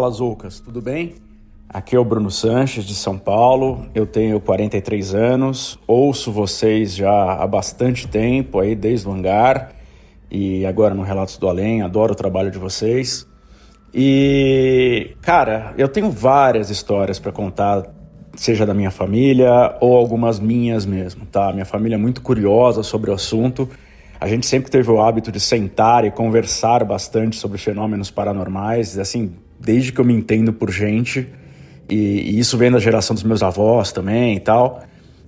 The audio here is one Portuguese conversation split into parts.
Fala, Zoucas, tudo bem? Aqui é o Bruno Sanches, de São Paulo. Eu tenho 43 anos, ouço vocês já há bastante tempo, aí desde o hangar e agora no Relatos do Além. Adoro o trabalho de vocês. E, cara, eu tenho várias histórias para contar, seja da minha família ou algumas minhas mesmo, tá? Minha família é muito curiosa sobre o assunto. A gente sempre teve o hábito de sentar e conversar bastante sobre fenômenos paranormais, assim, desde que eu me entendo por gente. E, e isso vem da geração dos meus avós também e tal.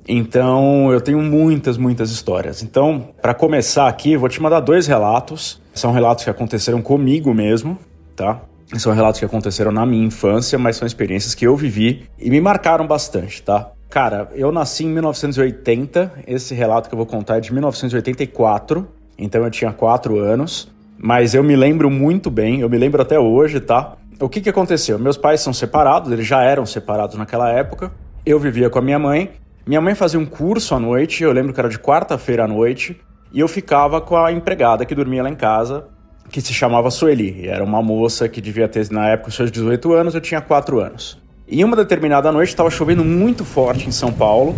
Então eu tenho muitas, muitas histórias. Então, para começar aqui, vou te mandar dois relatos. São relatos que aconteceram comigo mesmo, tá? São relatos que aconteceram na minha infância, mas são experiências que eu vivi e me marcaram bastante, tá? Cara, eu nasci em 1980. Esse relato que eu vou contar é de 1984. Então eu tinha 4 anos. Mas eu me lembro muito bem, eu me lembro até hoje, tá? O que, que aconteceu? Meus pais são separados, eles já eram separados naquela época. Eu vivia com a minha mãe. Minha mãe fazia um curso à noite, eu lembro que era de quarta-feira à noite, e eu ficava com a empregada que dormia lá em casa, que se chamava Sueli. Era uma moça que devia ter, na época, seus 18 anos, eu tinha 4 anos. E uma determinada noite estava chovendo muito forte em São Paulo,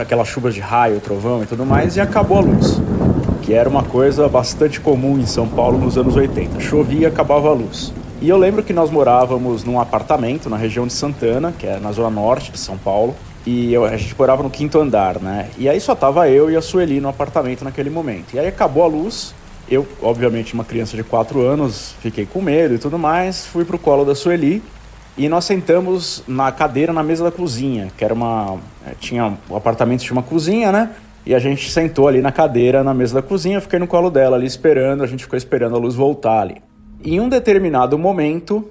aquelas chuvas de raio, trovão e tudo mais, e acabou a luz, que era uma coisa bastante comum em São Paulo nos anos 80. Chovia e acabava a luz. E eu lembro que nós morávamos num apartamento na região de Santana, que é na zona norte de São Paulo, e eu, a gente morava no quinto andar, né? E aí só tava eu e a Sueli no apartamento naquele momento. E aí acabou a luz, eu, obviamente, uma criança de 4 anos, fiquei com medo e tudo mais, fui pro colo da Sueli e nós sentamos na cadeira na mesa da cozinha, que era uma. eh, Tinha. O apartamento tinha uma cozinha, né? E a gente sentou ali na cadeira na mesa da cozinha, eu fiquei no colo dela ali esperando, a gente ficou esperando a luz voltar ali. Em um determinado momento,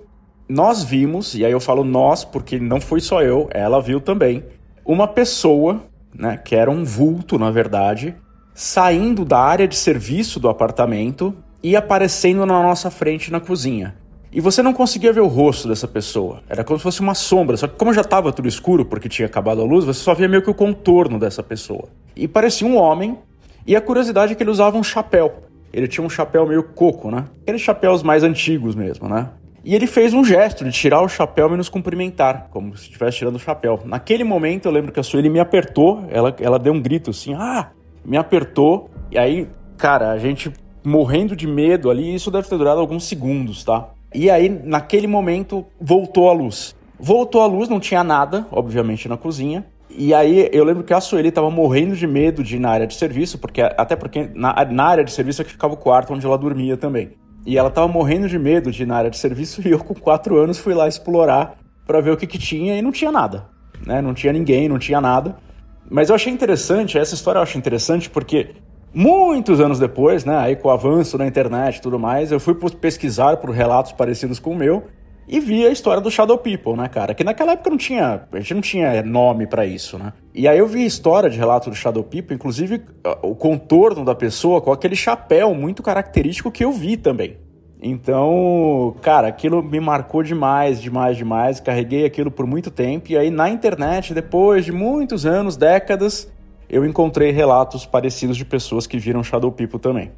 nós vimos, e aí eu falo nós porque não fui só eu, ela viu também, uma pessoa, né, que era um vulto na verdade, saindo da área de serviço do apartamento e aparecendo na nossa frente na cozinha. E você não conseguia ver o rosto dessa pessoa. Era como se fosse uma sombra. Só que como já estava tudo escuro porque tinha acabado a luz, você só via meio que o contorno dessa pessoa. E parecia um homem. E a curiosidade é que ele usava um chapéu. Ele tinha um chapéu meio coco, né? Aqueles chapéus mais antigos mesmo, né? E ele fez um gesto de tirar o chapéu e nos cumprimentar, como se estivesse tirando o chapéu. Naquele momento eu lembro que a Sueli me apertou, ela, ela deu um grito assim, ah! Me apertou, e aí, cara, a gente morrendo de medo ali, isso deve ter durado alguns segundos, tá? E aí, naquele momento, voltou a luz. Voltou a luz, não tinha nada, obviamente, na cozinha. E aí eu lembro que a Sueli tava morrendo de medo de ir na área de serviço, porque até porque na, na área de serviço é que ficava o quarto onde ela dormia também. E ela tava morrendo de medo de ir na área de serviço e eu com quatro anos fui lá explorar para ver o que que tinha e não tinha nada, né? Não tinha ninguém, não tinha nada. Mas eu achei interessante, essa história eu acho interessante porque muitos anos depois, né, aí com o avanço na internet e tudo mais, eu fui pesquisar por relatos parecidos com o meu e vi a história do Shadow People, né, cara? Que naquela época não tinha, a gente não tinha nome para isso, né? E aí eu vi história de relato do Shadow People, inclusive o contorno da pessoa com aquele chapéu muito característico que eu vi também. Então, cara, aquilo me marcou demais, demais, demais. Carreguei aquilo por muito tempo. E aí na internet, depois de muitos anos, décadas, eu encontrei relatos parecidos de pessoas que viram Shadow People também.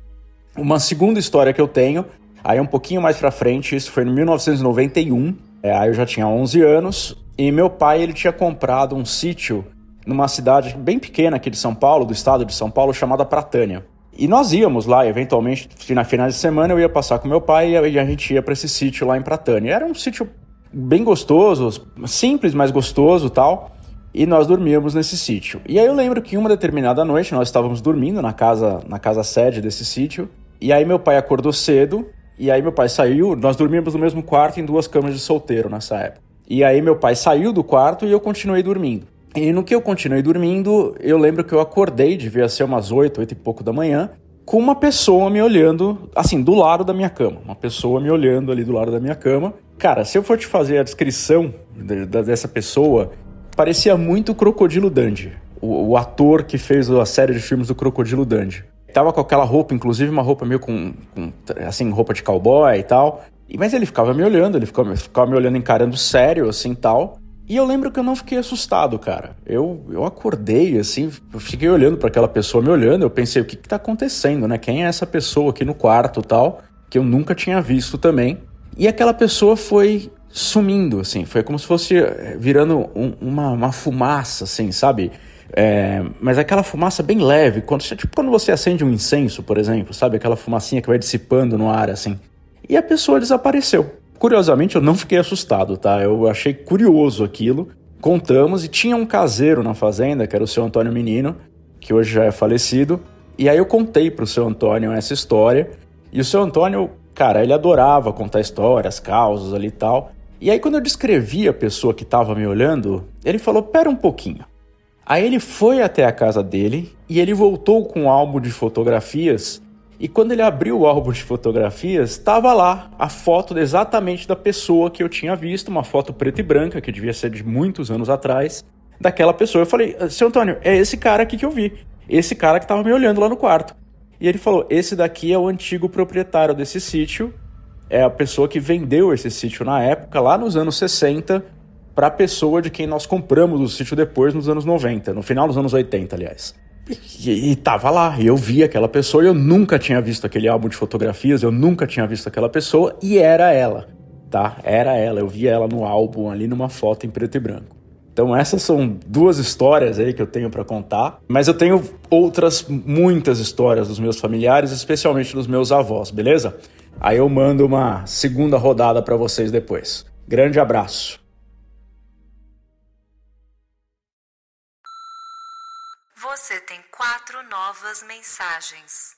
Uma segunda história que eu tenho, aí um pouquinho mais pra frente, isso foi em 1991. É, aí eu já tinha 11 anos. E meu pai, ele tinha comprado um sítio numa cidade bem pequena aqui de São Paulo, do estado de São Paulo, chamada Pratânia. E nós íamos lá, eventualmente, na finais de semana eu ia passar com meu pai e a gente ia para esse sítio lá em Pratânia. Era um sítio bem gostoso, simples, mas gostoso tal. E nós dormíamos nesse sítio. E aí eu lembro que uma determinada noite nós estávamos dormindo na casa, na casa sede desse sítio. E aí meu pai acordou cedo. E aí meu pai saiu. Nós dormíamos no mesmo quarto em duas camas de solteiro nessa época. E aí meu pai saiu do quarto e eu continuei dormindo. E no que eu continuei dormindo, eu lembro que eu acordei, devia ser umas oito, oito e pouco da manhã, com uma pessoa me olhando, assim, do lado da minha cama. Uma pessoa me olhando ali do lado da minha cama. Cara, se eu for te fazer a descrição de, de, dessa pessoa, parecia muito Crocodilo Dundee. O, o, ator que fez a série de filmes do Crocodilo Dundee. Tava com aquela roupa, inclusive uma roupa meio com, com assim, roupa de cowboy e tal. Mas ele ficava me olhando, ele ficava, ficava me olhando encarando sério, assim, tal. E eu lembro que eu não fiquei assustado, cara. Eu, eu acordei, assim, eu fiquei olhando para aquela pessoa me olhando, eu pensei, o que que tá acontecendo, né? Quem é essa pessoa aqui no quarto tal? Que eu nunca tinha visto também. E aquela pessoa foi sumindo, assim, foi como se fosse eh, virando um, uma, uma fumaça, assim, sabe? É, mas aquela fumaça bem leve, quando, tipo quando você acende um incenso, por exemplo, sabe? Aquela fumacinha que vai dissipando no ar, assim. E a pessoa desapareceu. Curiosamente, eu não fiquei assustado, tá? Eu achei curioso aquilo. Contamos e tinha um caseiro na fazenda, que era o seu Antônio Menino, que hoje já é falecido. E aí eu contei pro seu Antônio essa história. E o seu Antônio, cara, ele adorava contar histórias, causas ali e tal. E aí quando eu descrevi a pessoa que estava me olhando, ele falou: "Pera um pouquinho". Aí ele foi até a casa dele e ele voltou com um álbum de fotografias e quando ele abriu o álbum de fotografias, estava lá a foto exatamente da pessoa que eu tinha visto, uma foto preta e branca, que devia ser de muitos anos atrás, daquela pessoa. Eu falei, seu Antônio, é esse cara aqui que eu vi. Esse cara que estava me olhando lá no quarto. E ele falou: esse daqui é o antigo proprietário desse sítio. É a pessoa que vendeu esse sítio na época, lá nos anos 60, para a pessoa de quem nós compramos o sítio depois, nos anos 90, no final dos anos 80, aliás. E, e tava lá, eu vi aquela pessoa, eu nunca tinha visto aquele álbum de fotografias, eu nunca tinha visto aquela pessoa, e era ela, tá? Era ela, eu vi ela no álbum ali numa foto em preto e branco. Então essas são duas histórias aí que eu tenho para contar, mas eu tenho outras muitas histórias dos meus familiares, especialmente dos meus avós, beleza? Aí eu mando uma segunda rodada para vocês depois. Grande abraço. Você tem quatro novas mensagens.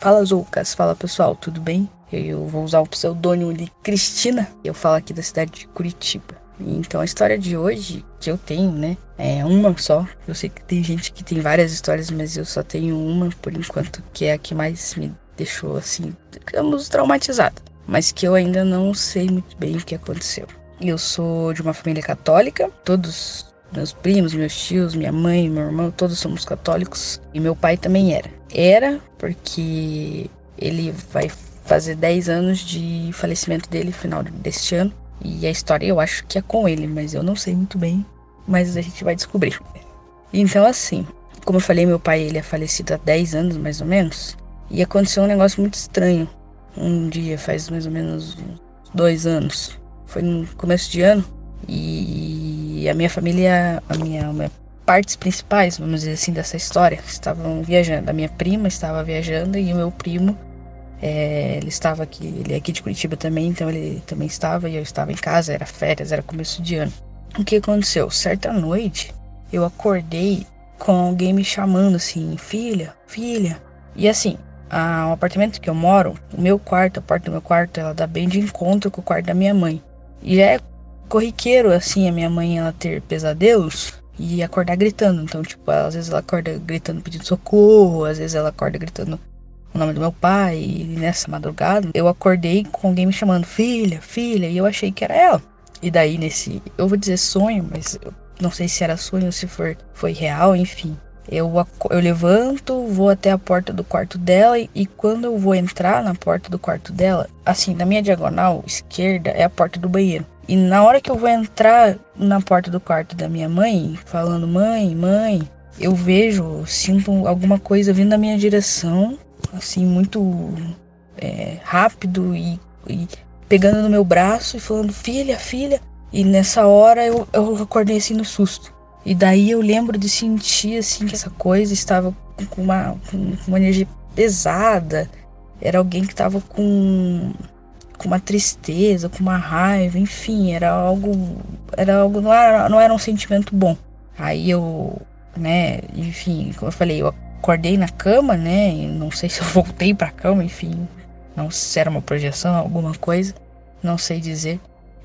Fala Lucas, fala pessoal, tudo bem? Eu vou usar o pseudônimo de Cristina. Eu falo aqui da cidade de Curitiba. Então a história de hoje que eu tenho, né, é uma só. Eu sei que tem gente que tem várias histórias, mas eu só tenho uma por enquanto, que é a que mais me deixou assim, digamos, traumatizada. Mas que eu ainda não sei muito bem o que aconteceu. Eu sou de uma família católica, todos meus primos, meus tios, minha mãe, meu irmão, todos somos católicos. E meu pai também era. Era porque ele vai fazer 10 anos de falecimento dele, final deste ano. E a história eu acho que é com ele, mas eu não sei muito bem. Mas a gente vai descobrir. Então, assim, como eu falei, meu pai ele é falecido há 10 anos mais ou menos. E aconteceu um negócio muito estranho. Um dia, faz mais ou menos dois anos foi no começo de ano e a minha família, a minha, a minha partes principais, vamos dizer assim, dessa história, estavam viajando. A minha prima estava viajando e o meu primo, é, ele estava aqui, ele é aqui de Curitiba também, então ele também estava e eu estava em casa, era férias, era começo de ano. O que aconteceu? Certa noite eu acordei com alguém me chamando assim, filha, filha. E assim, o apartamento que eu moro, o meu quarto, a porta do meu quarto, ela dá bem de encontro com o quarto da minha mãe. E já é corriqueiro, assim, a minha mãe ela ter pesadelos e acordar gritando. Então, tipo, às vezes ela acorda gritando pedindo socorro, às vezes ela acorda gritando o nome do meu pai. E nessa madrugada eu acordei com alguém me chamando filha, filha, e eu achei que era ela. E daí nesse, eu vou dizer sonho, mas eu não sei se era sonho ou se for, foi real, enfim. Eu, eu levanto, vou até a porta do quarto dela e, e, quando eu vou entrar na porta do quarto dela, assim, na minha diagonal esquerda é a porta do banheiro. E na hora que eu vou entrar na porta do quarto da minha mãe, falando mãe, mãe, eu vejo, sinto alguma coisa vindo na minha direção, assim, muito é, rápido e, e pegando no meu braço e falando: Filha, filha, E nessa hora eu, eu acordei assim no susto. E daí eu lembro de sentir assim que essa coisa estava com uma, com uma energia pesada. Era alguém que estava com com uma tristeza, com uma raiva, enfim, era algo era algo não era, não era um sentimento bom. Aí eu, né, enfim, como eu falei, eu acordei na cama, né, e não sei se eu voltei para cama, enfim, não sei se era uma projeção, alguma coisa, não sei dizer.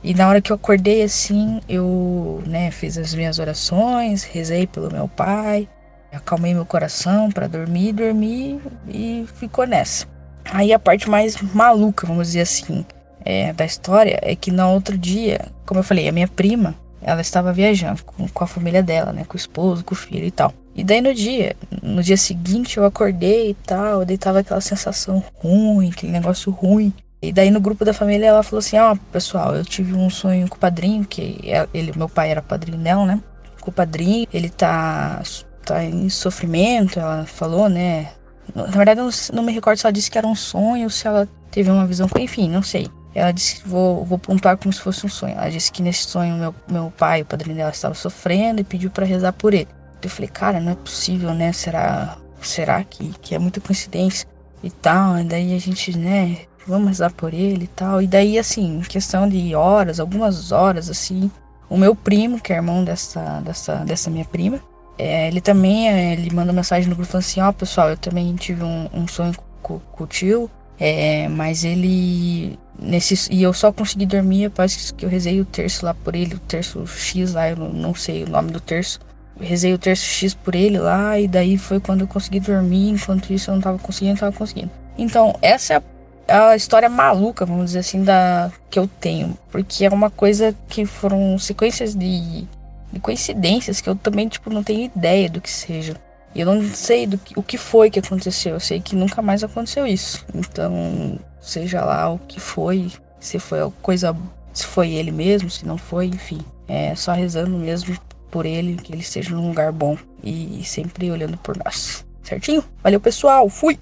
E na hora que eu acordei assim, eu, né, fiz as minhas orações, rezei pelo meu pai, acalmei meu coração para dormir, dormi e ficou nessa. Aí a parte mais maluca, vamos dizer assim, é, da história é que no outro dia, como eu falei, a minha prima, ela estava viajando com, com a família dela, né, com o esposo, com o filho e tal. E daí no dia, no dia seguinte eu acordei e tal, daí tava aquela sensação ruim, aquele negócio ruim. E daí no grupo da família ela falou assim: "Ó, oh, pessoal, eu tive um sonho com o padrinho, que é, ele, meu pai era padrinho dela, né? Com o padrinho, ele tá tá em sofrimento", ela falou, né? Na verdade eu não, não me recordo se ela disse que era um sonho se ela teve uma visão, enfim, não sei. Ela disse, vou, vou pontuar como se fosse um sonho. Ela disse que nesse sonho meu, meu pai, o padrinho dela, estava sofrendo e pediu para rezar por ele. Eu falei, cara, não é possível, né? Será, será que, que é muita coincidência e tal? E daí a gente, né, vamos rezar por ele e tal. E daí, assim, questão de horas, algumas horas, assim, o meu primo, que é irmão dessa, dessa, dessa minha prima, é, ele também, é, ele mandou mensagem no grupo falando assim, ó, oh, pessoal, eu também tive um, um sonho com, com, o tio, é, mas ele, nesse, e eu só consegui dormir após que eu rezei o terço lá por ele, o terço X lá, eu não, não sei o nome do terço, rezei o terço X por ele lá, e daí foi quando eu consegui dormir, enquanto isso eu não tava conseguindo, não tava conseguindo. Então, essa é a a história maluca, vamos dizer assim, da que eu tenho. Porque é uma coisa que foram sequências de, de coincidências que eu também, tipo, não tenho ideia do que seja. E eu não sei do que, o que foi que aconteceu. Eu sei que nunca mais aconteceu isso. Então, seja lá o que foi, se foi coisa. Se foi ele mesmo, se não foi, enfim. É só rezando mesmo por ele, que ele esteja num lugar bom. E sempre olhando por nós. Certinho? Valeu, pessoal. Fui!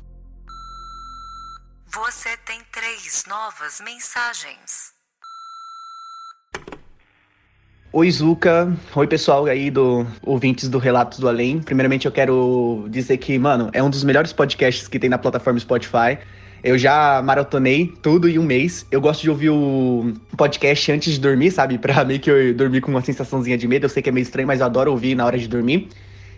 Você tem três novas mensagens. Oi, Zuka. Oi, pessoal aí do ouvintes do Relatos do Além. Primeiramente, eu quero dizer que, mano, é um dos melhores podcasts que tem na plataforma Spotify. Eu já maratonei tudo em um mês. Eu gosto de ouvir o podcast antes de dormir, sabe? Pra meio que eu dormir com uma sensaçãozinha de medo. Eu sei que é meio estranho, mas eu adoro ouvir na hora de dormir.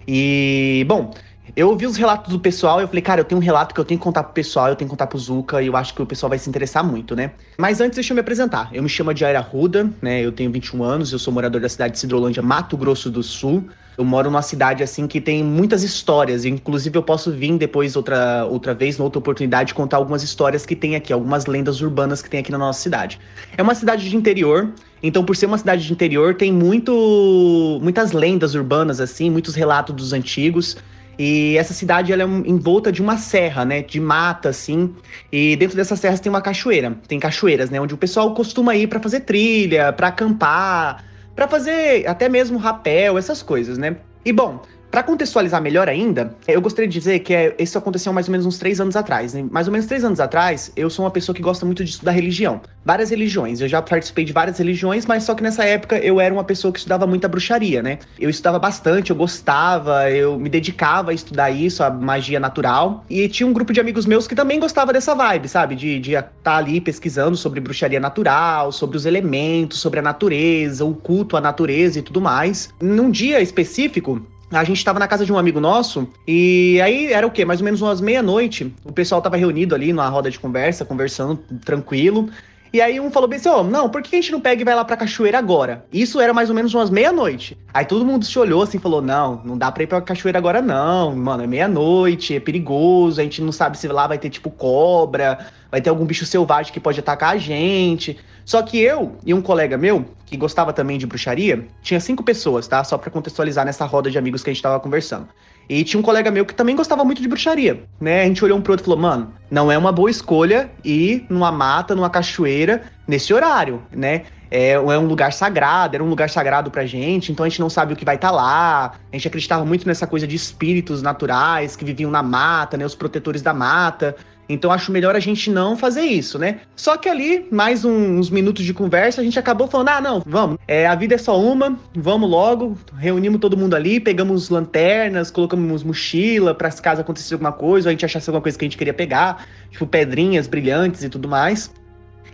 E, bom, eu ouvi os relatos do pessoal e eu falei, cara, eu tenho um relato que eu tenho que contar pro pessoal, eu tenho que contar pro Zuka e eu acho que o pessoal vai se interessar muito, né? Mas antes, deixa eu me apresentar. Eu me chamo Jair Arruda, né? Eu tenho 21 anos, eu sou morador da cidade de Cidrolândia, Mato Grosso do Sul. Eu moro numa cidade assim que tem muitas histórias, e inclusive eu posso vir depois outra, outra vez, outra oportunidade, contar algumas histórias que tem aqui, algumas lendas urbanas que tem aqui na nossa cidade. É uma cidade de interior, então por ser uma cidade de interior tem muito muitas lendas urbanas assim, muitos relatos dos antigos. E essa cidade ela é envolta de uma serra, né, de mata assim. E dentro dessas serras tem uma cachoeira, tem cachoeiras, né, onde o pessoal costuma ir para fazer trilha, para acampar, para fazer até mesmo rapel, essas coisas, né? E bom, para contextualizar melhor ainda, eu gostaria de dizer que é, isso aconteceu mais ou menos uns três anos atrás. Né? Mais ou menos três anos atrás, eu sou uma pessoa que gosta muito de estudar religião. Várias religiões. Eu já participei de várias religiões, mas só que nessa época eu era uma pessoa que estudava muita bruxaria, né? Eu estudava bastante, eu gostava, eu me dedicava a estudar isso, a magia natural. E tinha um grupo de amigos meus que também gostava dessa vibe, sabe? De estar tá ali pesquisando sobre bruxaria natural, sobre os elementos, sobre a natureza, o culto à natureza e tudo mais. Num dia específico, a gente estava na casa de um amigo nosso e aí era o quê? Mais ou menos umas meia-noite. O pessoal tava reunido ali numa roda de conversa, conversando tranquilo. E aí um falou bem assim, ó, oh, não, por que a gente não pega e vai lá pra cachoeira agora? Isso era mais ou menos umas meia-noite. Aí todo mundo se olhou assim e falou, não, não dá pra ir pra cachoeira agora não, mano, é meia-noite, é perigoso, a gente não sabe se lá vai ter tipo cobra, vai ter algum bicho selvagem que pode atacar a gente. Só que eu e um colega meu, que gostava também de bruxaria, tinha cinco pessoas, tá? Só para contextualizar nessa roda de amigos que a gente tava conversando. E tinha um colega meu que também gostava muito de bruxaria, né? A gente olhou um pro outro e falou, mano, não é uma boa escolha ir numa mata, numa cachoeira, nesse horário, né? É, é um lugar sagrado, era um lugar sagrado pra gente, então a gente não sabe o que vai estar tá lá. A gente acreditava muito nessa coisa de espíritos naturais que viviam na mata, né? Os protetores da mata. Então acho melhor a gente não fazer isso, né? Só que ali, mais um, uns minutos de conversa, a gente acabou falando: ah, não, vamos. É, a vida é só uma, vamos logo. Reunimos todo mundo ali, pegamos lanternas, colocamos mochila para se caso acontecesse alguma coisa, ou a gente achasse alguma coisa que a gente queria pegar, tipo pedrinhas brilhantes e tudo mais.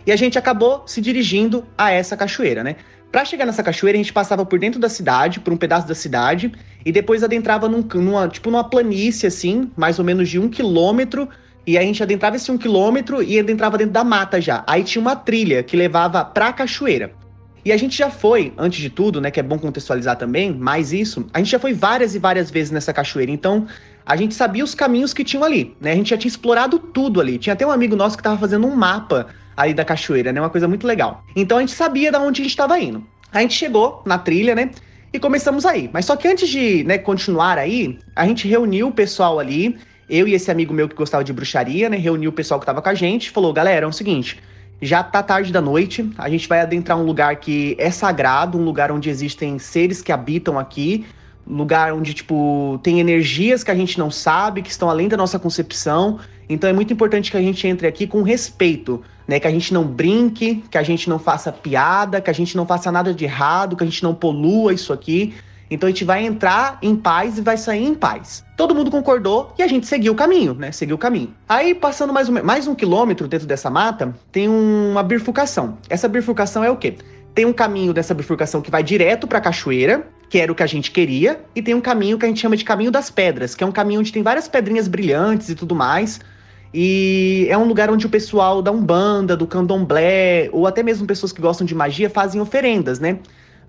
E a gente acabou se dirigindo a essa cachoeira, né? Para chegar nessa cachoeira, a gente passava por dentro da cidade, por um pedaço da cidade, e depois adentrava num, numa, tipo, numa planície, assim, mais ou menos de um quilômetro, e a gente adentrava esse um quilômetro e adentrava dentro da mata já. Aí tinha uma trilha que levava pra cachoeira. E a gente já foi, antes de tudo, né, que é bom contextualizar também, mais isso, a gente já foi várias e várias vezes nessa cachoeira, então a gente sabia os caminhos que tinham ali, né? A gente já tinha explorado tudo ali. Tinha até um amigo nosso que tava fazendo um mapa ali da cachoeira, né? Uma coisa muito legal. Então a gente sabia de onde a gente estava indo. A gente chegou na trilha, né? E começamos aí. Mas só que antes de né, continuar aí, a gente reuniu o pessoal ali. Eu e esse amigo meu que gostava de bruxaria, né? Reuniu o pessoal que tava com a gente. Falou, galera, é o seguinte. Já tá tarde da noite, a gente vai adentrar um lugar que é sagrado, um lugar onde existem seres que habitam aqui, lugar onde, tipo, tem energias que a gente não sabe, que estão além da nossa concepção. Então é muito importante que a gente entre aqui com respeito né? Que a gente não brinque, que a gente não faça piada, que a gente não faça nada de errado, que a gente não polua isso aqui. Então a gente vai entrar em paz e vai sair em paz. Todo mundo concordou e a gente seguiu o caminho, né? Seguiu o caminho. Aí, passando mais um, mais um quilômetro dentro dessa mata, tem uma bifurcação. Essa bifurcação é o quê? Tem um caminho dessa bifurcação que vai direto para a cachoeira, que era o que a gente queria, e tem um caminho que a gente chama de caminho das pedras, que é um caminho onde tem várias pedrinhas brilhantes e tudo mais. E é um lugar onde o pessoal da Umbanda, do Candomblé, ou até mesmo pessoas que gostam de magia fazem oferendas, né?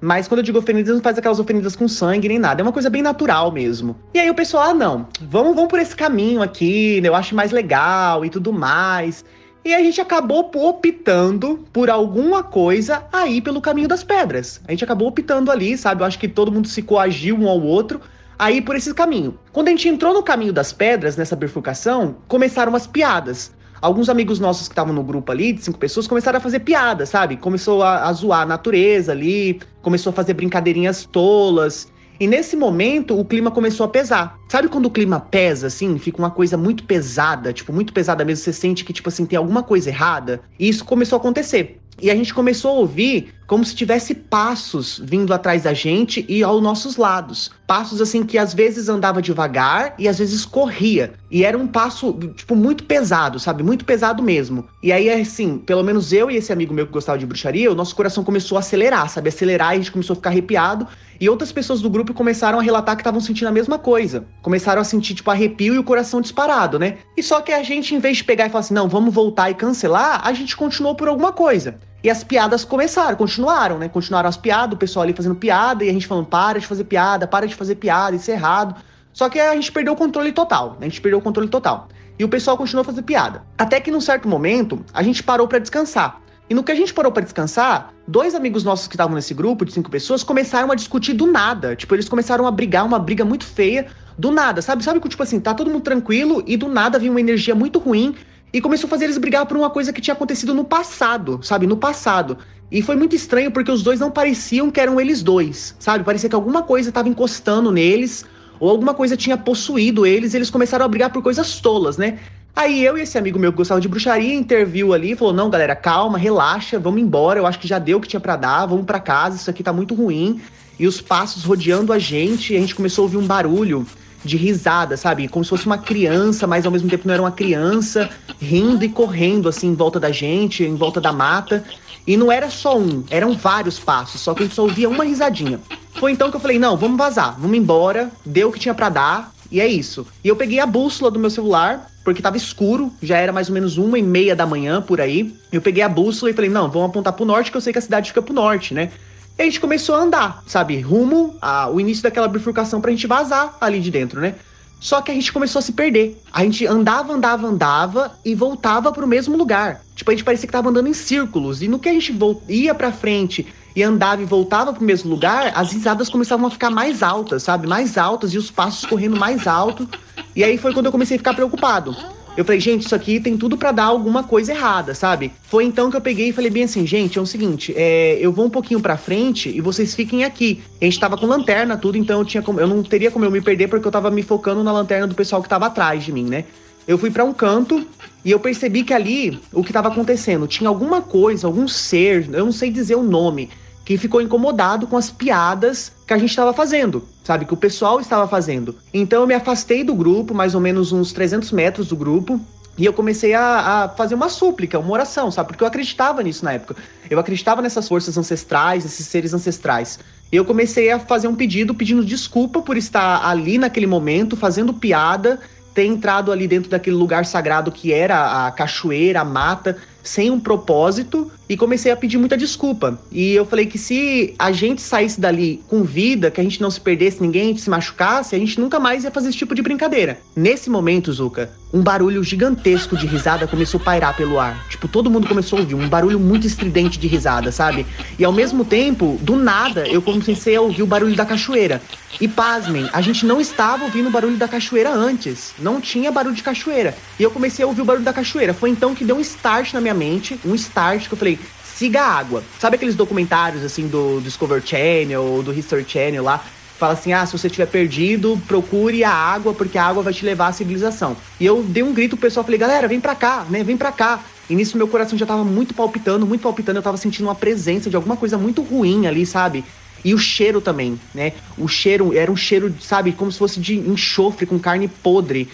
Mas quando eu digo oferendas, não faz aquelas oferendas com sangue nem nada. É uma coisa bem natural mesmo. E aí o pessoal, ah, não, vamos, vamos por esse caminho aqui, né? Eu acho mais legal e tudo mais. E a gente acabou optando por alguma coisa aí pelo caminho das pedras. A gente acabou optando ali, sabe? Eu acho que todo mundo se coagiu um ao outro a ir por esse caminho. Quando a gente entrou no caminho das pedras, nessa bifurcação, começaram as piadas. Alguns amigos nossos que estavam no grupo ali, de cinco pessoas, começaram a fazer piadas, sabe? Começou a, a zoar a natureza ali, começou a fazer brincadeirinhas tolas. E nesse momento o clima começou a pesar. Sabe quando o clima pesa, assim, fica uma coisa muito pesada, tipo, muito pesada mesmo, você sente que, tipo assim, tem alguma coisa errada? E isso começou a acontecer. E a gente começou a ouvir como se tivesse passos vindo atrás da gente e aos nossos lados. Passos assim que às vezes andava devagar e às vezes corria. E era um passo, tipo, muito pesado, sabe? Muito pesado mesmo. E aí, assim, pelo menos eu e esse amigo meu que gostava de bruxaria, o nosso coração começou a acelerar, sabe? Acelerar e a gente começou a ficar arrepiado. E outras pessoas do grupo começaram a relatar que estavam sentindo a mesma coisa. Começaram a sentir, tipo, arrepio e o coração disparado, né? E só que a gente, em vez de pegar e falar assim, não, vamos voltar e cancelar, a gente continuou por alguma coisa. E as piadas começaram, continuaram, né? Continuaram as piadas, o pessoal ali fazendo piada e a gente falando: para de fazer piada, para de fazer piada, isso é errado. Só que a gente perdeu o controle total, né? a gente perdeu o controle total. E o pessoal continuou fazendo piada. Até que num certo momento, a gente parou para descansar. E no que a gente parou para descansar, dois amigos nossos que estavam nesse grupo de cinco pessoas começaram a discutir do nada. Tipo, eles começaram a brigar, uma briga muito feia, do nada, sabe? Sabe que, tipo assim, tá todo mundo tranquilo e do nada vinha uma energia muito ruim e começou a fazer eles brigar por uma coisa que tinha acontecido no passado, sabe? No passado. E foi muito estranho porque os dois não pareciam que eram eles dois, sabe? Parecia que alguma coisa estava encostando neles ou alguma coisa tinha possuído eles e eles começaram a brigar por coisas tolas, né? Aí eu e esse amigo meu que gostava de bruxaria interviu ali e falou: Não, galera, calma, relaxa, vamos embora. Eu acho que já deu o que tinha para dar, vamos para casa, isso aqui tá muito ruim. E os passos rodeando a gente, a gente começou a ouvir um barulho de risada, sabe? Como se fosse uma criança, mas ao mesmo tempo não era uma criança, rindo e correndo assim em volta da gente, em volta da mata. E não era só um, eram vários passos, só que a gente só ouvia uma risadinha. Foi então que eu falei: não, vamos vazar, vamos embora, deu o que tinha para dar, e é isso. E eu peguei a bússola do meu celular, porque tava escuro, já era mais ou menos uma e meia da manhã por aí. Eu peguei a bússola e falei: não, vamos apontar pro norte, que eu sei que a cidade fica pro norte, né? E a gente começou a andar, sabe, rumo ao início daquela bifurcação pra gente vazar ali de dentro, né? Só que a gente começou a se perder. A gente andava, andava, andava e voltava pro mesmo lugar. Tipo, a gente parecia que tava andando em círculos. E no que a gente ia pra frente e andava e voltava pro mesmo lugar, as risadas começavam a ficar mais altas, sabe? Mais altas e os passos correndo mais alto. E aí foi quando eu comecei a ficar preocupado. Eu falei, gente, isso aqui tem tudo para dar alguma coisa errada, sabe? Foi então que eu peguei e falei bem assim, gente, é o seguinte, é, eu vou um pouquinho pra frente e vocês fiquem aqui. A gente tava com lanterna, tudo, então eu tinha como, eu não teria como eu me perder porque eu tava me focando na lanterna do pessoal que tava atrás de mim, né? eu fui para um canto e eu percebi que ali o que estava acontecendo tinha alguma coisa, algum ser, eu não sei dizer o nome, que ficou incomodado com as piadas que a gente estava fazendo, sabe? Que o pessoal estava fazendo. Então eu me afastei do grupo, mais ou menos uns 300 metros do grupo, e eu comecei a, a, fazer uma súplica, uma oração, sabe? Porque eu acreditava nisso na época. Eu acreditava nessas forças ancestrais, nesses seres ancestrais. E eu comecei a fazer um pedido, pedindo desculpa por estar ali naquele momento, fazendo piada, ter entrado ali dentro daquele lugar sagrado que era a cachoeira, a mata, sem um propósito e comecei a pedir muita desculpa. E eu falei que se a gente saísse dali com vida, que a gente não se perdesse ninguém, se machucasse, a gente nunca mais ia fazer esse tipo de brincadeira. Nesse momento, Zuka, um barulho gigantesco de risada começou a pairar pelo ar. Tipo, todo mundo começou a ouvir um barulho muito estridente de risada, sabe? E ao mesmo tempo, do nada, eu comecei a ouvir o barulho da cachoeira. E pasmem, a gente não estava ouvindo o barulho da cachoeira antes. Não tinha barulho de cachoeira. E eu comecei a ouvir o barulho da cachoeira. Foi então que deu um start na minha mente, um start que eu falei, siga a água. Sabe aqueles documentários assim do Discover Channel ou do History Channel lá? Fala assim: ah, se você estiver perdido, procure a água, porque a água vai te levar à civilização. E eu dei um grito pro pessoal, falei, galera, vem pra cá, né? Vem pra cá. E nisso meu coração já tava muito palpitando, muito palpitando, eu tava sentindo uma presença de alguma coisa muito ruim ali, sabe? E o cheiro também, né? O cheiro era um cheiro, sabe, como se fosse de enxofre com carne podre.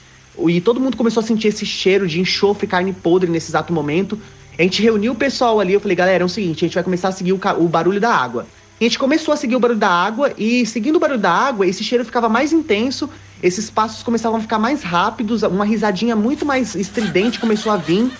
E todo mundo começou a sentir esse cheiro de enxofre, carne podre nesse exato momento. A gente reuniu o pessoal ali, eu falei, galera, é o seguinte, a gente vai começar a seguir o, o barulho da água. a gente começou a seguir o barulho da água e seguindo o barulho da água, esse cheiro ficava mais intenso, esses passos começavam a ficar mais rápidos, uma risadinha muito mais estridente começou a vir.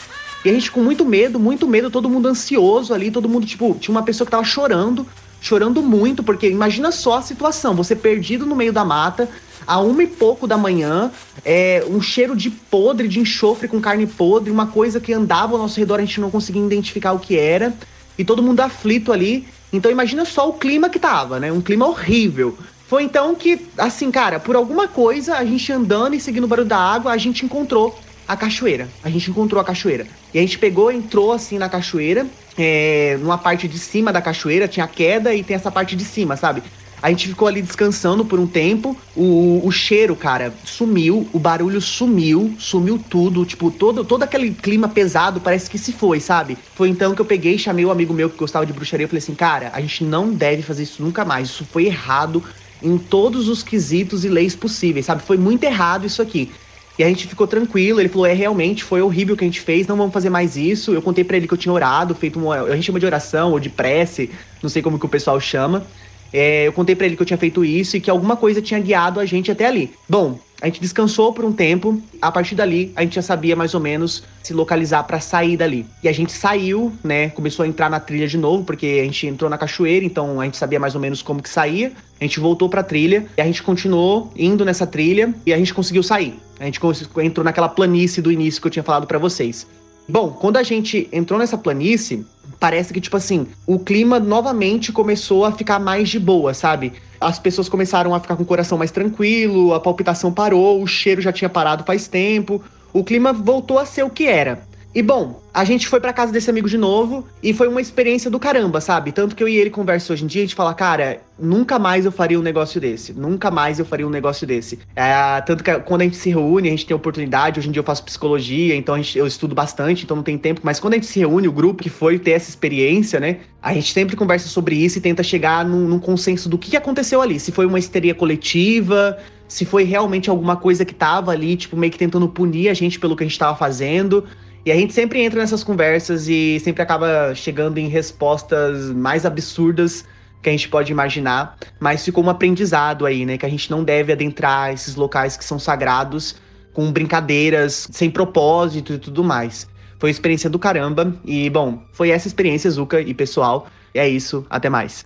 E a gente com muito medo, muito medo, todo mundo ansioso ali, todo mundo, tipo, tinha uma pessoa que tava chorando, chorando muito, porque imagina só a situação, você perdido no meio da mata, a uma e pouco da manhã, é, um cheiro de podre, de enxofre com carne podre, uma coisa que andava ao nosso redor, a gente não conseguia identificar o que era, e todo mundo aflito ali. Então imagina só o clima que tava, né? Um clima horrível. Foi então que, assim, cara, por alguma coisa, a gente andando e seguindo o barulho da água, a gente encontrou a cachoeira. A gente encontrou a cachoeira. E a gente pegou, entrou assim na cachoeira, é, numa parte de cima da cachoeira, tinha queda e tem essa parte de cima, sabe? A gente ficou ali descansando por um tempo. O, o cheiro, cara, sumiu. O barulho sumiu. Sumiu tudo. Tipo, todo, todo aquele clima pesado parece que se foi, sabe? Foi então que eu peguei e chamei um amigo meu que gostava de bruxaria. Eu falei assim, cara, a gente não deve fazer isso nunca mais. Isso foi errado em todos os quesitos e leis possíveis, sabe? Foi muito errado isso aqui. E a gente ficou tranquilo. Ele falou: é, realmente foi horrível o que a gente fez, não vamos fazer mais isso. Eu contei para ele que eu tinha orado, feito uma. A gente chama de oração ou de prece, não sei como que o pessoal chama. É, eu contei para ele que eu tinha feito isso e que alguma coisa tinha guiado a gente até ali. Bom, a gente descansou por um tempo. A partir dali, a gente já sabia mais ou menos se localizar para sair dali. E a gente saiu, né? Começou a entrar na trilha de novo, porque a gente entrou na cachoeira, então a gente sabia mais ou menos como que saía. A gente voltou pra trilha e a gente continuou indo nessa trilha e a gente conseguiu sair. A gente entrou naquela planície do início que eu tinha falado para vocês. Bom, quando a gente entrou nessa planície, parece que, tipo assim, o clima novamente começou a ficar mais de boa, sabe? As pessoas começaram a ficar com o coração mais tranquilo, a palpitação parou, o cheiro já tinha parado faz tempo, o clima voltou a ser o que era. E bom, a gente foi para casa desse amigo de novo e foi uma experiência do caramba, sabe? Tanto que eu e ele conversam hoje em dia, a gente fala, cara, nunca mais eu faria um negócio desse. Nunca mais eu faria um negócio desse. É, tanto que quando a gente se reúne, a gente tem oportunidade. Hoje em dia eu faço psicologia, então gente, eu estudo bastante, então não tem tempo. Mas quando a gente se reúne, o grupo que foi ter essa experiência, né? A gente sempre conversa sobre isso e tenta chegar num, num consenso do que aconteceu ali. Se foi uma histeria coletiva, se foi realmente alguma coisa que tava ali, tipo, meio que tentando punir a gente pelo que a gente tava fazendo. E a gente sempre entra nessas conversas e sempre acaba chegando em respostas mais absurdas que a gente pode imaginar, mas ficou um aprendizado aí, né? Que a gente não deve adentrar esses locais que são sagrados com brincadeiras sem propósito e tudo mais. Foi uma experiência do caramba e, bom, foi essa experiência, Zuka e pessoal. E é isso, até mais.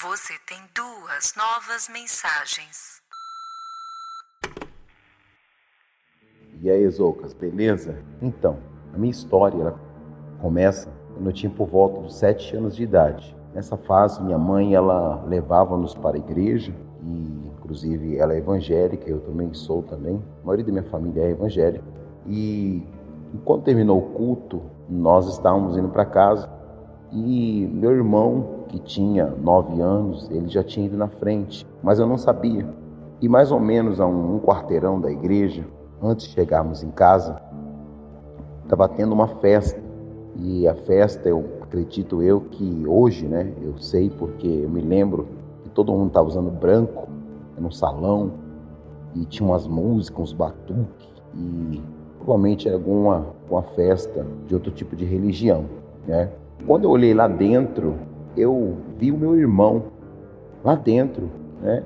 Você tem duas novas mensagens. E aí, Zoucas, beleza? Então, a minha história ela começa quando eu tinha por volta dos sete anos de idade. Nessa fase, minha mãe ela levava-nos para a igreja e, inclusive, ela é evangélica, eu também sou também. A maioria da minha família é evangélica. E quando terminou o culto, nós estávamos indo para casa e meu irmão, que tinha nove anos, ele já tinha ido na frente, mas eu não sabia. E mais ou menos a um, quarteirão da igreja, antes de chegarmos em casa, estava tendo uma festa. E a festa, eu acredito eu que hoje, né, eu sei porque eu me lembro que todo mundo estava usando branco no salão e tinha umas músicas, uns batuques e provavelmente era alguma uma festa de outro tipo de religião, né? Quando eu olhei lá dentro, eu vi o meu irmão lá dentro, né?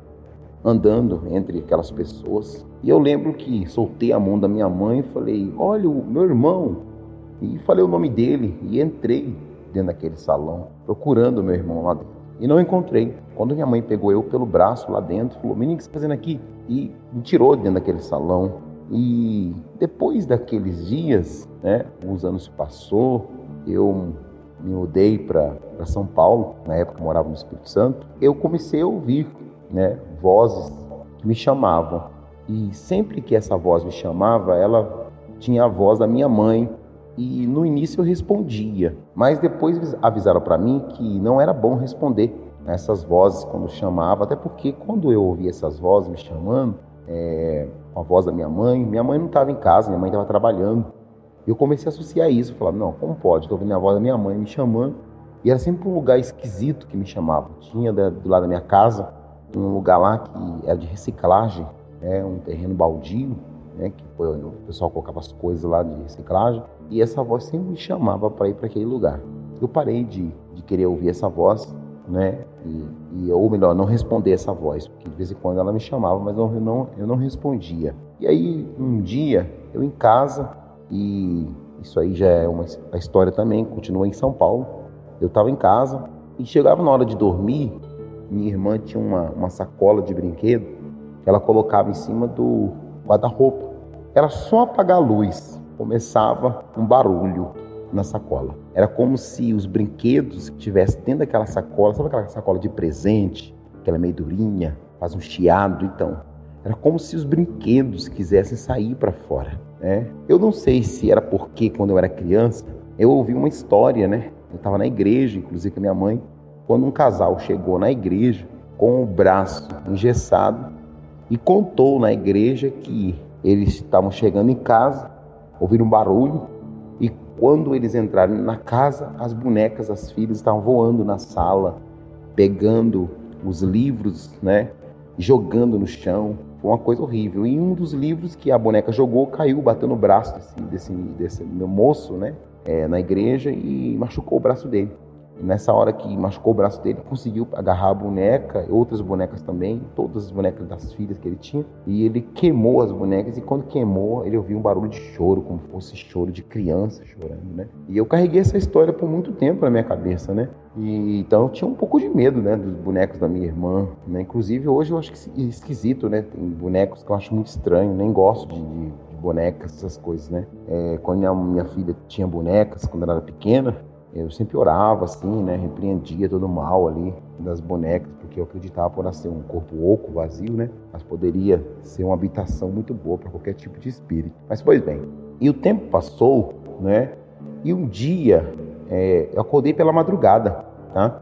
Andando entre aquelas pessoas. E eu lembro que soltei a mão da minha mãe e falei: Olha, o meu irmão. E falei o nome dele e entrei dentro daquele salão, procurando meu irmão lá dentro. E não encontrei. Quando minha mãe pegou eu pelo braço lá dentro, falou: Menino, o que você está fazendo aqui? E me tirou dentro daquele salão. E depois daqueles dias, né, alguns anos se passou, eu me mudei para São Paulo, na época eu morava no Espírito Santo, eu comecei a ouvir né, vozes que me chamavam. E sempre que essa voz me chamava, ela tinha a voz da minha mãe. E no início eu respondia, mas depois avisaram para mim que não era bom responder essas vozes quando chamava, até porque quando eu ouvia essas vozes me chamando, é, a voz da minha mãe, minha mãe não estava em casa, minha mãe estava trabalhando. Eu comecei a associar isso, eu falava, não, como pode? Estou ouvindo a voz da minha mãe me chamando. E era sempre um lugar esquisito que me chamava. Tinha do lado da minha casa um lugar lá que era de reciclagem, né, um terreno baldio, né, que o pessoal colocava as coisas lá de reciclagem. E essa voz sempre me chamava para ir para aquele lugar. Eu parei de, de querer ouvir essa voz, né? E, e, ou melhor, não responder essa voz, porque de vez em quando ela me chamava, mas eu não, eu não respondia. E aí, um dia, eu em casa, e isso aí já é uma a história também, continua em São Paulo. Eu estava em casa e chegava na hora de dormir, minha irmã tinha uma, uma sacola de brinquedo que ela colocava em cima do guarda-roupa. Era só apagar a luz, começava um barulho na sacola. Era como se os brinquedos que tivessem dentro daquela sacola, sabe aquela sacola de presente, aquela meio durinha, faz um chiado, então. Era como se os brinquedos quisessem sair para fora, né? Eu não sei se era porque quando eu era criança, eu ouvi uma história, né? Eu estava na igreja, inclusive com a minha mãe, quando um casal chegou na igreja com o braço engessado e contou na igreja que eles estavam chegando em casa, ouviram um barulho quando eles entraram na casa, as bonecas, as filhas estavam voando na sala, pegando os livros, né, jogando no chão. Foi uma coisa horrível. E um dos livros que a boneca jogou caiu, bateu no braço desse, desse, desse meu moço, né, é, na igreja e machucou o braço dele. Nessa hora que machucou o braço dele, conseguiu agarrar a boneca, outras bonecas também, todas as bonecas das filhas que ele tinha, e ele queimou as bonecas. E quando queimou, ele ouviu um barulho de choro, como fosse choro de criança chorando, né? E eu carreguei essa história por muito tempo na minha cabeça, né? E, então eu tinha um pouco de medo, né, dos bonecos da minha irmã, né? Inclusive hoje eu acho que é esquisito, né? Tem bonecos que eu acho muito estranho, nem gosto de, de, bonecas, essas coisas, né? É, quando minha filha tinha bonecas, quando ela era pequena, eu sempre orava assim, né? Repreendia todo o mal ali das bonecas, porque eu acreditava por ser um corpo oco, vazio, né? Mas poderia ser uma habitação muito boa para qualquer tipo de espírito. Mas pois bem, e o tempo passou, né? E um dia é, eu acordei pela madrugada, tá?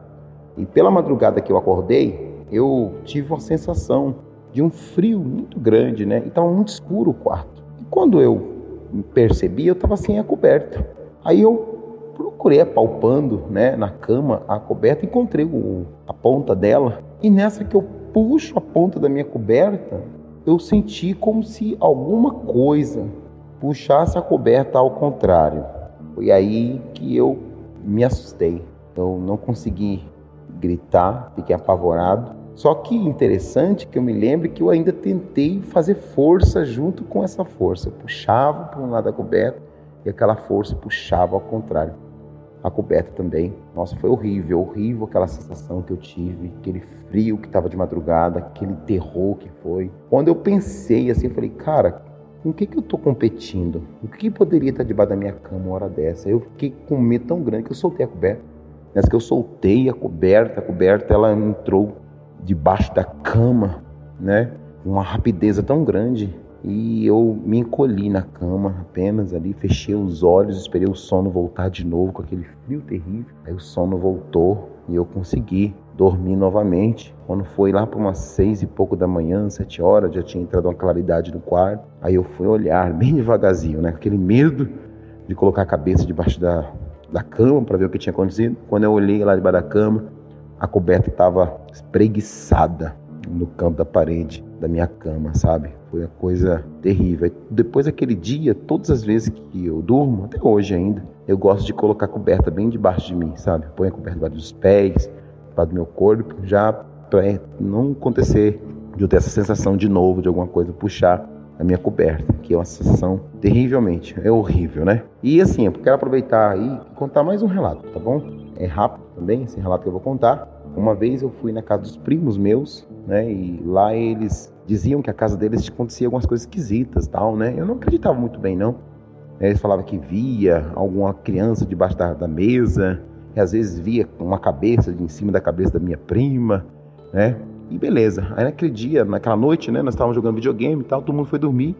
E pela madrugada que eu acordei, eu tive uma sensação de um frio muito grande, né? E estava muito escuro o quarto. E quando eu percebi, eu estava sem a coberta. Aí eu procurei apalpando né, na cama a coberta, encontrei o, a ponta dela. E nessa que eu puxo a ponta da minha coberta, eu senti como se alguma coisa puxasse a coberta ao contrário. Foi aí que eu me assustei. Eu não consegui gritar, fiquei apavorado. Só que interessante que eu me lembre que eu ainda tentei fazer força junto com essa força. Eu puxava para um lado da coberta e aquela força puxava ao contrário a coberta também. Nossa, foi horrível, horrível aquela sensação que eu tive, aquele frio que estava de madrugada, aquele terror que foi. Quando eu pensei assim, eu falei, cara, com o que, que eu estou competindo? O que poderia estar debaixo da minha cama uma hora dessa? Eu fiquei com medo tão grande que eu soltei a coberta. Nessa que eu soltei a coberta, a coberta ela entrou debaixo da cama, né? Uma rapidez tão grande. E eu me encolhi na cama apenas ali, fechei os olhos, esperei o sono voltar de novo com aquele frio terrível. Aí o sono voltou e eu consegui dormir novamente. Quando foi lá para umas seis e pouco da manhã, sete horas, já tinha entrado uma claridade no quarto. Aí eu fui olhar bem devagarzinho, né? Aquele medo de colocar a cabeça debaixo da, da cama para ver o que tinha acontecido. Quando eu olhei lá debaixo da cama, a coberta estava espreguiçada no canto da parede da minha cama, sabe? Foi uma coisa terrível. Depois daquele dia, todas as vezes que eu durmo, até hoje ainda, eu gosto de colocar a coberta bem debaixo de mim, sabe? Põe a coberta debaixo dos pés, debaixo do meu corpo, já para não acontecer de eu ter essa sensação de novo de alguma coisa puxar a minha coberta, que é uma sensação terrivelmente, é horrível, né? E assim, eu quero aproveitar e contar mais um relato, tá bom? É rápido também, esse relato que eu vou contar. Uma vez eu fui na casa dos primos meus, né? E lá eles diziam que a casa deles acontecia algumas coisas esquisitas, tal, né? Eu não acreditava muito bem, não. Eles falavam que via alguma criança debaixo da, da mesa, e às vezes via uma cabeça em cima da cabeça da minha prima, né? E beleza. Aí naquele dia, naquela noite, né, nós estávamos jogando videogame e tal, todo mundo foi dormir.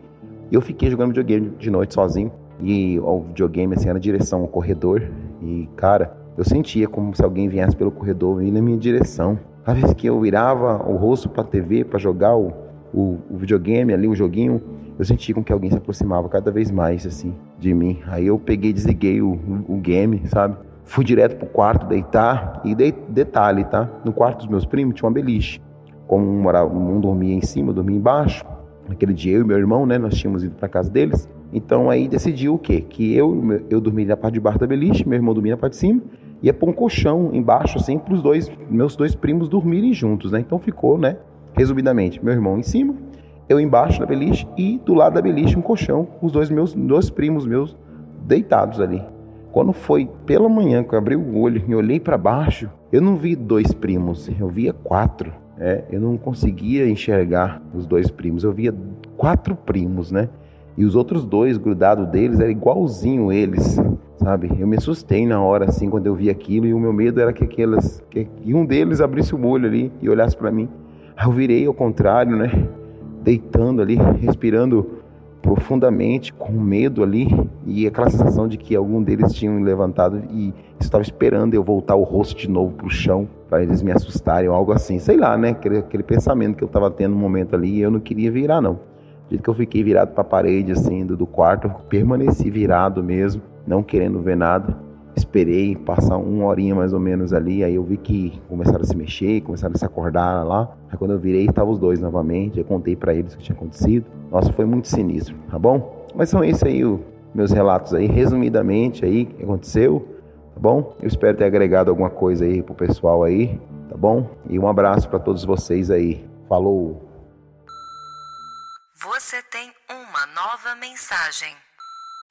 Eu fiquei jogando videogame de noite sozinho. E o videogame assim era direção ao corredor. E cara, eu sentia como se alguém viesse pelo corredor e na minha direção. A vez que eu virava o rosto para a TV para jogar o, o, o, videogame ali, o joguinho, eu senti com que alguém se aproximava cada vez mais assim de mim. Aí eu peguei, desliguei o, o game, sabe? Fui direto pro quarto deitar e dei, detalhe, tá? No quarto dos meus primos tinha uma beliche. Como um, morava, um dormia em cima, eu dormia embaixo. Naquele dia eu e meu irmão, né, nós tínhamos ido para casa deles. Então aí decidiu o quê? Que eu eu dormia na parte de baixo da beliche, meu irmão dormia na parte de cima, ia pôr um colchão embaixo assim para os dois meus dois primos dormirem juntos, né? Então ficou, né? Resumidamente, meu irmão em cima, eu embaixo da beliche e do lado da beliche um colchão, os dois meus dois primos meus deitados ali. Quando foi pela manhã que eu abri o olho e olhei para baixo, eu não vi dois primos, eu via quatro. É, eu não conseguia enxergar os dois primos, eu via quatro primos, né? E os outros dois grudados deles era igualzinho eles, sabe? Eu me assustei na hora assim quando eu vi aquilo e o meu medo era que aquelas que um deles abrisse o olho ali e olhasse para mim. Eu virei ao contrário, né? Deitando ali, respirando profundamente, com medo ali, e aquela sensação de que algum deles tinham levantado e estava esperando eu voltar o rosto de novo para o chão, para eles me assustarem, ou algo assim, sei lá, né? Aquele, aquele pensamento que eu estava tendo no momento ali, e eu não queria virar, não. Do jeito que eu fiquei virado para a parede, assim, do, do quarto, permaneci virado mesmo, não querendo ver nada. Esperei passar uma horinha mais ou menos ali, aí eu vi que começaram a se mexer, começaram a se acordar lá. Aí quando eu virei, estavam os dois novamente, eu contei para eles o que tinha acontecido. Nossa, foi muito sinistro, tá bom? Mas são esses aí os meus relatos aí, resumidamente aí, o que aconteceu, tá bom? Eu espero ter agregado alguma coisa aí pro pessoal aí, tá bom? E um abraço para todos vocês aí. Falou! Você tem uma nova mensagem.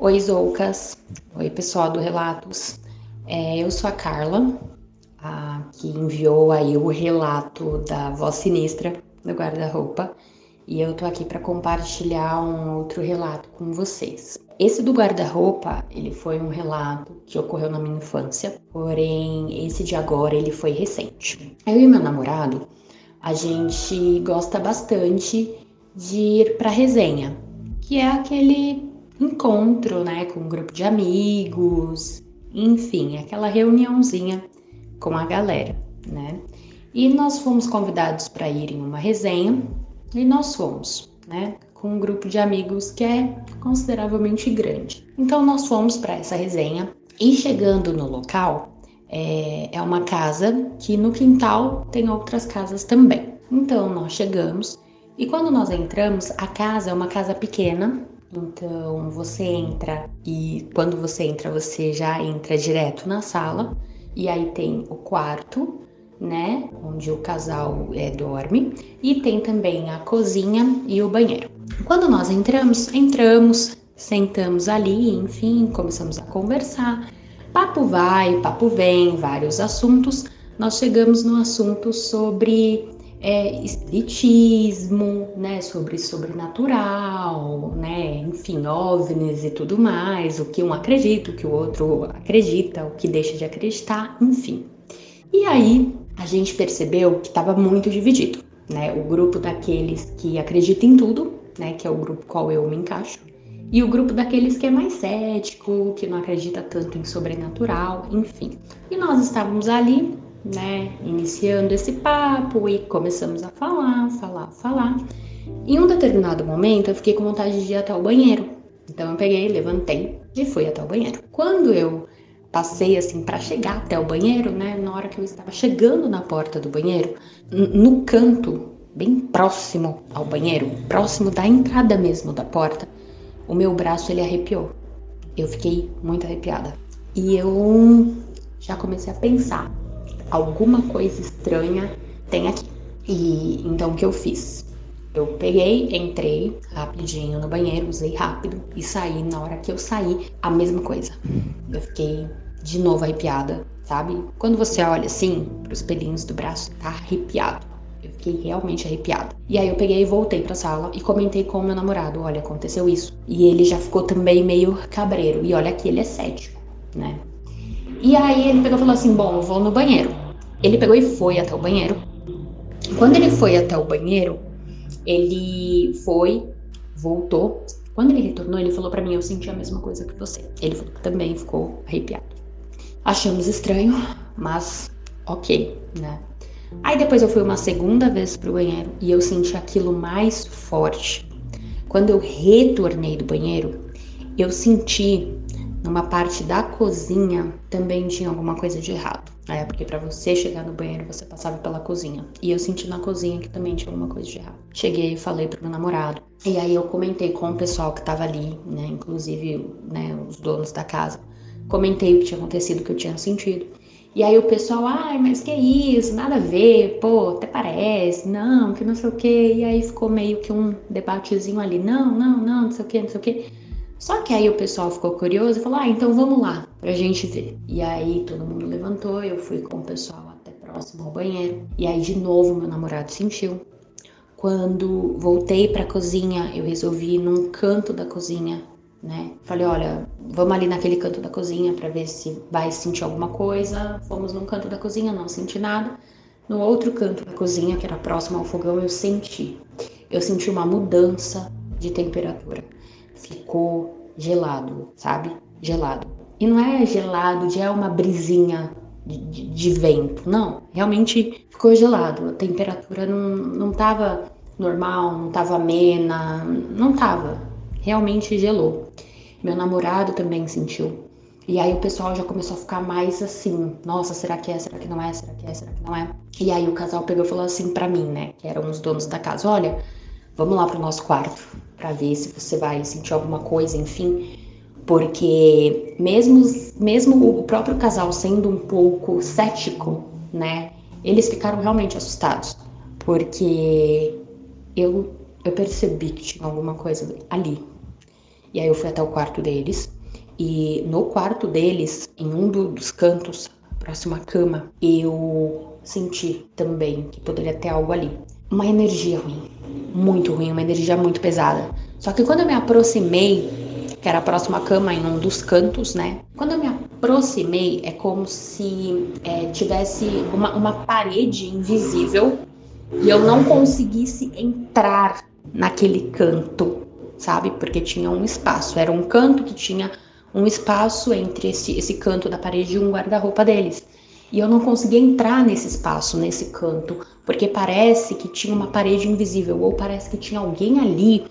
Oi, Zoucas. Oi, pessoal do Relatos. É, eu sou a Carla, a, que enviou aí o relato da voz sinistra do guarda-roupa. E eu tô aqui para compartilhar um outro relato com vocês. Esse do guarda-roupa, ele foi um relato que ocorreu na minha infância, porém esse de agora ele foi recente. Eu e meu namorado, a gente gosta bastante de ir para resenha, que é aquele encontro, né, com um grupo de amigos, enfim, aquela reuniãozinha com a galera, né? E nós fomos convidados para ir em uma resenha E nós fomos, né? Com um grupo de amigos que é consideravelmente grande. Então nós fomos para essa resenha e chegando no local, é, é uma casa que no quintal tem outras casas também. Então nós chegamos e quando nós entramos, a casa é uma casa pequena. Então você entra e quando você entra, você já entra direto na sala. E aí tem o quarto, né? Onde o casal é, dorme. E tem também a cozinha e o banheiro. Quando nós entramos, entramos, sentamos ali, enfim, começamos a conversar. Papo vai, papo vem, vários assuntos. Nós chegamos no assunto sobre é, espiritismo, né, sobre sobrenatural, né, enfim, ovnis e tudo mais, o que um acredita, o que o outro acredita, o que deixa de acreditar, enfim. E aí a gente percebeu que estava muito dividido, né, o grupo daqueles que acreditam em tudo, né, que é o grupo qual eu me encaixo, e o grupo daqueles que é mais cético, que não acredita tanto em sobrenatural, enfim. E nós estávamos ali né, iniciando esse papo e começamos a falar, falar, falar. Em um determinado momento eu fiquei com vontade de ir até o banheiro. Então eu peguei, levantei e fui até o banheiro. Quando eu passei assim para chegar até o banheiro, né, na hora que eu estava chegando na porta do banheiro, no canto bem próximo ao banheiro, próximo da entrada mesmo da porta, o meu braço ele arrepiou. Eu fiquei muito arrepiada. E eu já comecei a pensar alguma coisa estranha tem aqui. E então o que eu fiz? Eu peguei, entrei rapidinho no banheiro, usei rápido e saí. Na hora que eu saí, a mesma coisa. Eu fiquei de novo arrepiada, sabe? Quando você olha assim pros pelinhos do braço, tá arrepiado. Eu fiquei realmente arrepiada. E aí eu peguei e voltei pra sala e comentei com o meu namorado: olha, aconteceu isso. E ele já ficou também meio cabreiro. E olha que ele é cético, né? E aí ele pegou e falou assim: Bom, eu vou no banheiro. Ele pegou e foi até o banheiro. Quando ele foi até o banheiro, ele foi, voltou. Quando ele retornou, ele falou para mim: Eu senti a mesma coisa que você. Ele também ficou arrepiado. Achamos estranho, mas ok, né? Aí depois eu fui uma segunda vez pro banheiro e eu senti aquilo mais forte. Quando eu retornei do banheiro, eu senti numa parte da cozinha também tinha alguma coisa de errado. É, porque para você chegar no banheiro você passava pela cozinha. E eu senti na cozinha que também tinha alguma coisa de errado. Cheguei e falei pro meu namorado. E aí eu comentei com o pessoal que tava ali, né, inclusive, né, os donos da casa. Comentei o que tinha acontecido, o que eu tinha sentido. E aí o pessoal, ai, mas que isso, nada a ver, pô, até parece, não, que não sei o quê. E aí ficou meio que um debatezinho ali, não, não, não, não sei o quê, não sei o quê. Só que aí o pessoal ficou curioso e falou: ah, então vamos lá pra gente ver. E aí todo mundo levantou, eu fui com o pessoal até próximo ao banheiro. E aí de novo meu namorado sentiu. Quando voltei pra cozinha, eu resolvi ir num canto da cozinha, né? Falei: olha, vamos ali naquele canto da cozinha para ver se vai sentir alguma coisa. Fomos num canto da cozinha, não senti nada. No outro canto da cozinha, que era próximo ao fogão, eu senti. Eu senti uma mudança de temperatura ficou gelado, sabe? Gelado. E não é gelado de é uma brisinha de, de, de, vento, não. Realmente ficou gelado. A temperatura não, não tava normal, não tava amena, não tava. Realmente gelou. Meu namorado também sentiu. E aí o pessoal já começou a ficar mais assim, nossa, será que é, será que não é, será que é, será que não é? E aí o casal pegou e falou assim para mim, né, que eram os donos da casa, olha, vamos lá pro nosso quarto para ver se você vai sentir alguma coisa, enfim. Porque mesmo, mesmo o próprio casal sendo um pouco cético, né? Eles ficaram realmente assustados. Porque eu, eu percebi que tinha alguma coisa ali. E aí eu fui até o quarto deles. E no quarto deles, em um dos cantos, próximo à cama, eu senti também que poderia ter algo ali uma energia ruim, muito ruim, uma energia muito pesada. Só que quando eu me aproximei, que era próximo à cama, em um dos cantos, né? Quando eu me aproximei, é como se é, tivesse uma, uma parede invisível e eu não conseguisse entrar naquele canto, sabe? Porque tinha um espaço. Era um canto que tinha um espaço entre esse, esse canto da parede e um guarda-roupa deles. E eu não conseguia entrar nesse espaço, nesse canto, porque parece que tinha uma parede invisível, ou parece que tinha alguém ali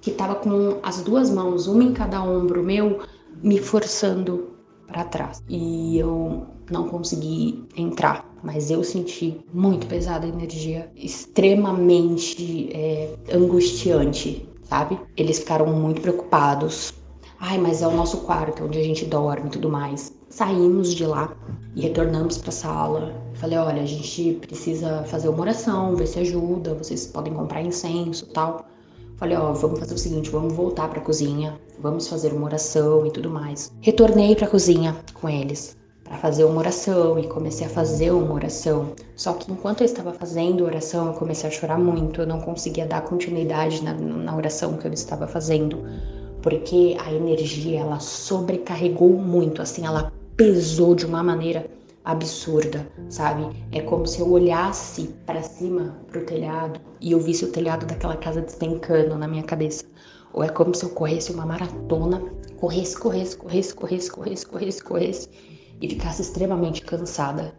que estava com as duas mãos, uma em cada ombro meu, me forçando para trás. E eu não consegui entrar, mas eu senti muito pesada a energia, extremamente é, angustiante, sabe? Eles ficaram muito preocupados. Ai, mas é o nosso quarto, onde a gente dorme e tudo mais. Saímos de lá e retornamos para a sala. Falei, olha, a gente precisa fazer uma oração, ver se ajuda, vocês podem comprar incenso tal. Falei, ó, vamos fazer o seguinte, vamos voltar para a cozinha, vamos fazer uma oração e tudo mais. Retornei para a cozinha com eles para fazer uma oração e comecei a fazer uma oração. Só que enquanto eu estava fazendo oração, eu comecei a chorar muito, eu não conseguia dar continuidade na, na oração que eu estava fazendo, porque a energia ela sobrecarregou muito, assim, ela pesou de uma maneira absurda, sabe? É como se eu olhasse para cima pro telhado e eu visse o telhado daquela casa despencando na minha cabeça. Ou é como se eu corresse uma maratona, corresse, corresse, corresse, corresse, corresse, corresse, corresse e ficasse extremamente cansada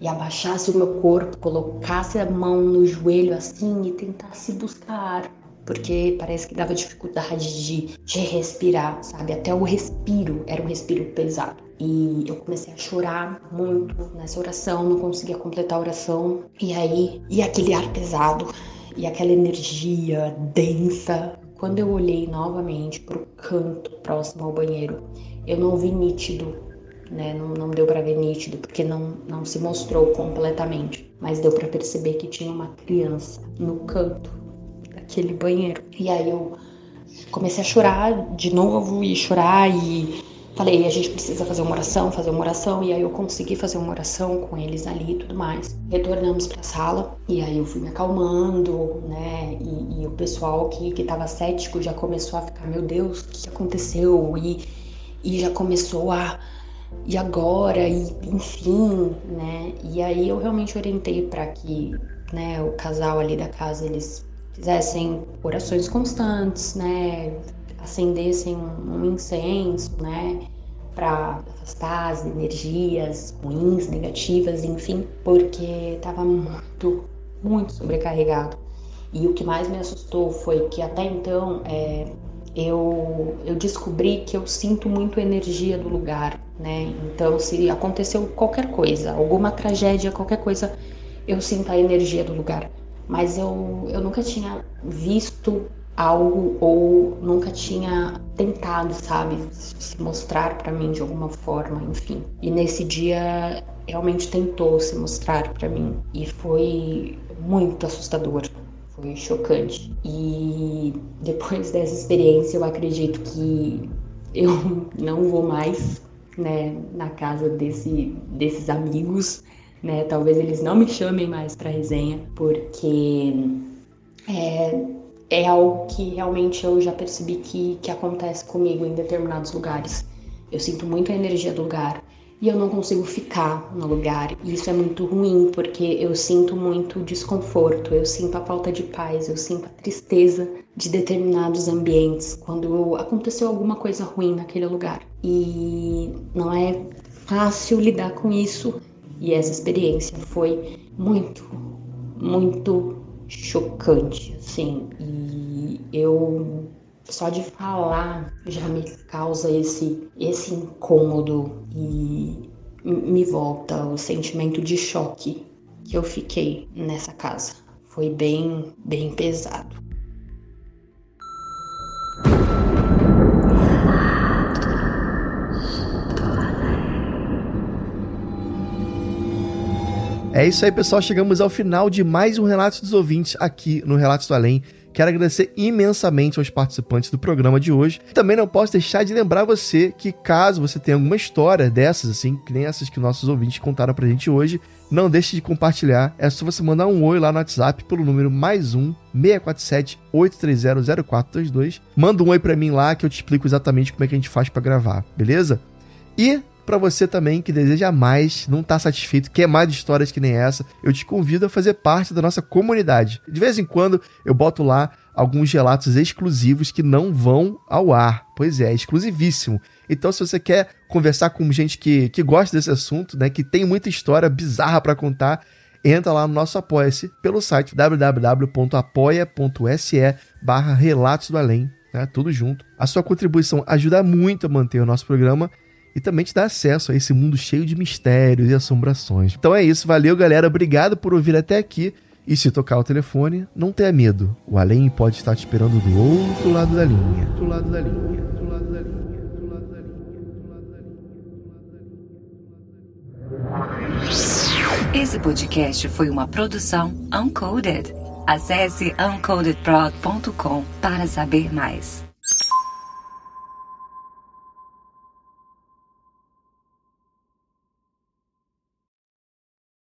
e abaixasse o meu corpo, colocasse a mão no joelho assim e tentasse buscar ar porque parece que dava dificuldade de, de respirar, sabe? Até o respiro era um respiro pesado. E eu comecei a chorar muito nessa oração, não conseguia completar a oração. E aí, e aquele ar pesado, e aquela energia densa. Quando eu olhei novamente para o canto próximo ao banheiro, eu não vi nítido, né? Não, não deu para ver nítido, porque não, não se mostrou completamente. Mas deu para perceber que tinha uma criança no canto aquele banheiro. E aí eu comecei a chorar de novo e chorar e falei, a gente precisa fazer uma oração, fazer uma oração. E aí eu consegui fazer uma oração com eles ali e tudo mais. Retornamos pra sala e aí eu fui me acalmando, né? E, e o pessoal que, que tava cético já começou a ficar, meu Deus, o que aconteceu? E, e já começou a e agora e enfim, né? E aí eu realmente orientei para que, né, o casal ali da casa eles fizessem orações constantes, né? Acendessem um, incenso, né? Para afastar as energias ruins, negativas, enfim, porque estava muito, muito sobrecarregado. E o que mais me assustou foi que até então é, eu, eu descobri que eu sinto muito energia do lugar, né? Então, se aconteceu qualquer coisa, alguma tragédia, qualquer coisa, eu sinto a energia do lugar mas eu, eu nunca tinha visto algo ou nunca tinha tentado, sabe, se mostrar para mim de alguma forma, enfim. E nesse dia realmente tentou se mostrar para mim e foi muito assustador, foi chocante. E depois dessa experiência, eu acredito que eu não vou mais, né, na casa desse, desses amigos né? Talvez eles não me chamem mais para resenha, porque é, é algo que realmente eu já percebi que, que acontece comigo em determinados lugares. Eu sinto muito a energia do lugar e eu não consigo ficar no lugar. E isso é muito ruim, porque eu sinto muito desconforto, eu sinto a falta de paz, eu sinto a tristeza de determinados ambientes quando aconteceu alguma coisa ruim naquele lugar. E não é fácil lidar com isso e essa experiência foi muito, muito chocante, assim. E eu só de falar já me causa esse esse incômodo e me volta o sentimento de choque que eu fiquei nessa casa. Foi bem, bem pesado. É isso aí, pessoal. Chegamos ao final de mais um Relatos dos Ouvintes aqui no Relatos do Além. Quero agradecer imensamente aos participantes do programa de hoje. Também não posso deixar de lembrar você que, caso você tenha alguma história dessas, assim, que nem essas que nossos ouvintes contaram pra gente hoje, não deixe de compartilhar. É só você mandar um oi lá no WhatsApp pelo número mais um 647 830 0422. Manda um oi pra mim lá que eu te explico exatamente como é que a gente faz para gravar, beleza? E para você também que deseja mais, não tá satisfeito, quer mais histórias que nem essa, eu te convido a fazer parte da nossa comunidade. De vez em quando eu boto lá alguns relatos exclusivos que não vão ao ar. Pois é, é exclusivíssimo. Então, se você quer conversar com gente que, que gosta desse assunto, né, que tem muita história bizarra para contar, entra lá no nosso Apoia-se pelo site www.apoia.se barra Relatos do Além, né, tudo junto. A sua contribuição ajuda muito a manter o nosso programa e também te dá acesso a esse mundo cheio de mistérios e assombrações. Então é isso, valeu galera, obrigado por ouvir até aqui. E se tocar o telefone, não tenha medo. O além pode estar te esperando do outro lado da linha. Do lado da linha. Do lado da linha. Esse podcast foi uma produção Uncoded. Acesse uncodedprod.com para saber mais.